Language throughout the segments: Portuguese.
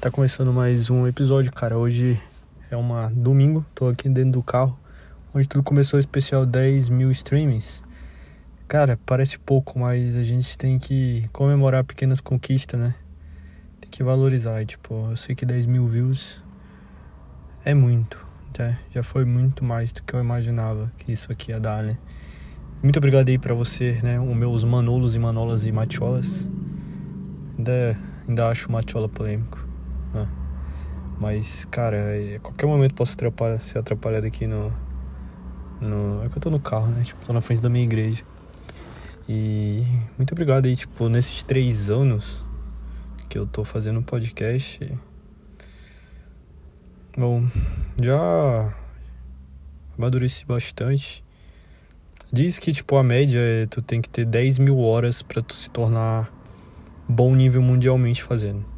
Tá começando mais um episódio, cara. Hoje é uma domingo, tô aqui dentro do carro, onde tudo começou especial 10 mil streamings. Cara, parece pouco, mas a gente tem que comemorar pequenas conquistas, né? Tem que valorizar. E, tipo, eu sei que 10 mil views é muito, né? Já foi muito mais do que eu imaginava que isso aqui ia dar, né? Muito obrigado aí pra você, né? Os meus manolos e manolas e matiolas. Ainda, ainda acho matiola polêmico. Né? Mas, cara, a é, qualquer momento posso atrapalhar, ser atrapalhado aqui no, no. É que eu tô no carro, né? Tipo, tô na frente da minha igreja. E muito obrigado aí, tipo, nesses três anos que eu tô fazendo um podcast. Bom, já amadureci bastante. Diz que, tipo, a média é tu tem que ter 10 mil horas para tu se tornar bom nível mundialmente fazendo.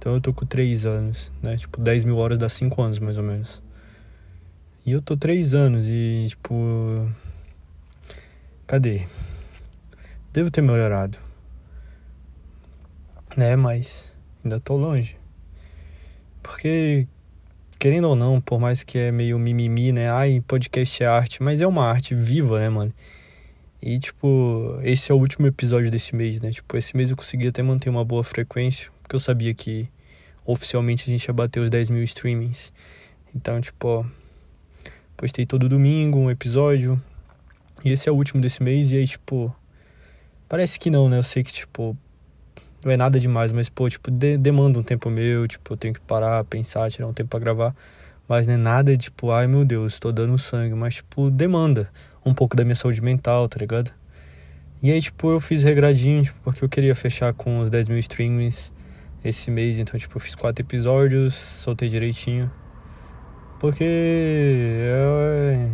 Então eu tô com 3 anos, né? Tipo, 10 mil horas dá 5 anos, mais ou menos. E eu tô 3 anos e, tipo... Cadê? Devo ter melhorado. Né, mas ainda tô longe. Porque, querendo ou não, por mais que é meio mimimi, né? Ai, podcast é arte, mas é uma arte viva, né, mano? E, tipo, esse é o último episódio desse mês, né? Tipo, esse mês eu consegui até manter uma boa frequência porque eu sabia que oficialmente a gente ia bater os 10 mil streamings. Então, tipo, ó, postei todo domingo um episódio. E esse é o último desse mês. E aí, tipo, parece que não, né? Eu sei que, tipo, não é nada demais, mas, pô, tipo, de demanda um tempo meu. Tipo, eu tenho que parar, pensar, tirar um tempo pra gravar. Mas não é nada, tipo, ai meu Deus, tô dando sangue. Mas, tipo, demanda um pouco da minha saúde mental, tá ligado? E aí, tipo, eu fiz regradinho, tipo, porque eu queria fechar com os 10 mil streamings esse mês, então tipo, eu fiz quatro episódios, soltei direitinho. Porque eu...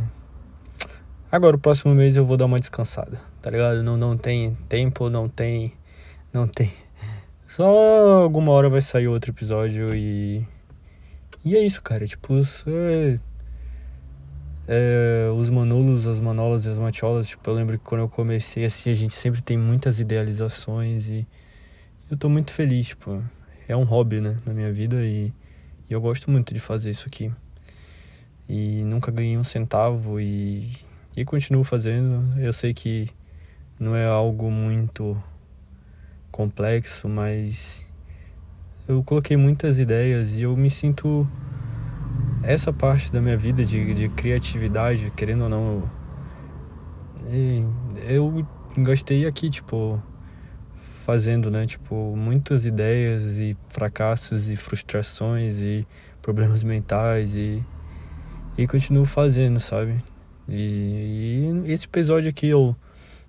agora o próximo mês eu vou dar uma descansada, tá ligado? Não, não tem tempo, não tem. Não tem. Só alguma hora vai sair outro episódio e. E é isso, cara. Tipo, é, é, os manolos, as manolas e as matiolas. Tipo, eu lembro que quando eu comecei assim, a gente sempre tem muitas idealizações e eu tô muito feliz, tipo, é um hobby, né, na minha vida e, e eu gosto muito de fazer isso aqui. E nunca ganhei um centavo e, e continuo fazendo. Eu sei que não é algo muito complexo, mas eu coloquei muitas ideias e eu me sinto essa parte da minha vida de, de criatividade, querendo ou não, eu, gastei aqui, tipo, fazendo, né? Tipo, muitas ideias e fracassos e frustrações e problemas mentais e, e continuo fazendo, sabe? E, e esse episódio aqui eu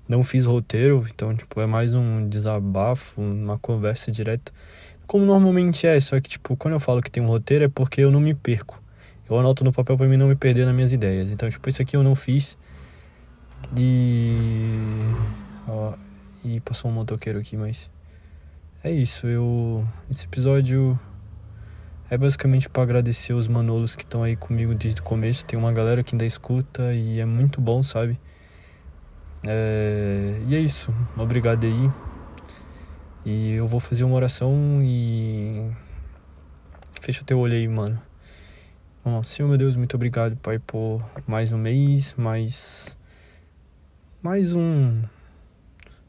não fiz roteiro, então, tipo, é mais um desabafo, uma conversa direta. Como normalmente é, só que, tipo, quando eu falo que tem um roteiro é porque eu não me perco. Eu anoto no papel para mim não me perder nas minhas ideias. Então, tipo, isso aqui eu não fiz. E. Ó, e passou um motoqueiro aqui, mas é isso. Eu esse episódio é basicamente para agradecer os manolos que estão aí comigo desde o começo. Tem uma galera que ainda escuta e é muito bom, sabe? É... E é isso. Obrigado aí. E eu vou fazer uma oração e fecha teu olho aí, mano. Senhor meu Deus, muito obrigado, Pai, por mais um mês, mais mais um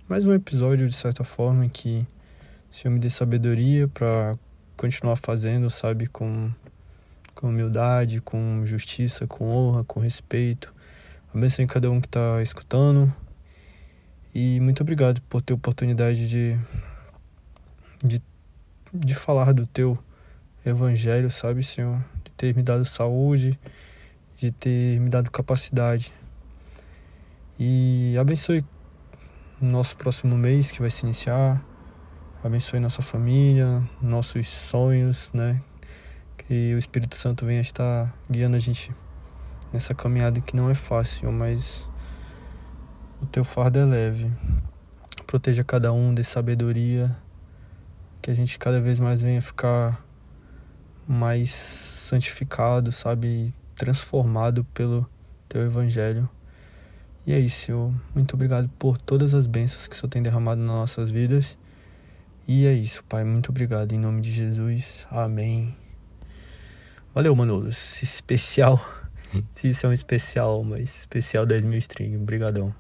mais um episódio de certa forma que o Senhor me dê sabedoria para continuar fazendo, sabe, com, com humildade, com justiça, com honra, com respeito. Abençoe cada um que está escutando. E muito obrigado por ter a oportunidade de, de, de falar do teu evangelho, sabe, Senhor? Ter me dado saúde, de ter me dado capacidade. E abençoe nosso próximo mês que vai se iniciar. Abençoe nossa família, nossos sonhos, né? Que o Espírito Santo venha estar guiando a gente nessa caminhada que não é fácil, mas o teu fardo é leve. Proteja cada um de sabedoria, que a gente cada vez mais venha ficar mais santificado, sabe? Transformado pelo teu evangelho. E é isso, Senhor. Muito obrigado por todas as bênçãos que o Senhor tem derramado nas nossas vidas. E é isso, Pai. Muito obrigado. Em nome de Jesus. Amém. Valeu, Manolos. Especial. Se isso é um especial, mas especial 10 mil streams. Obrigadão.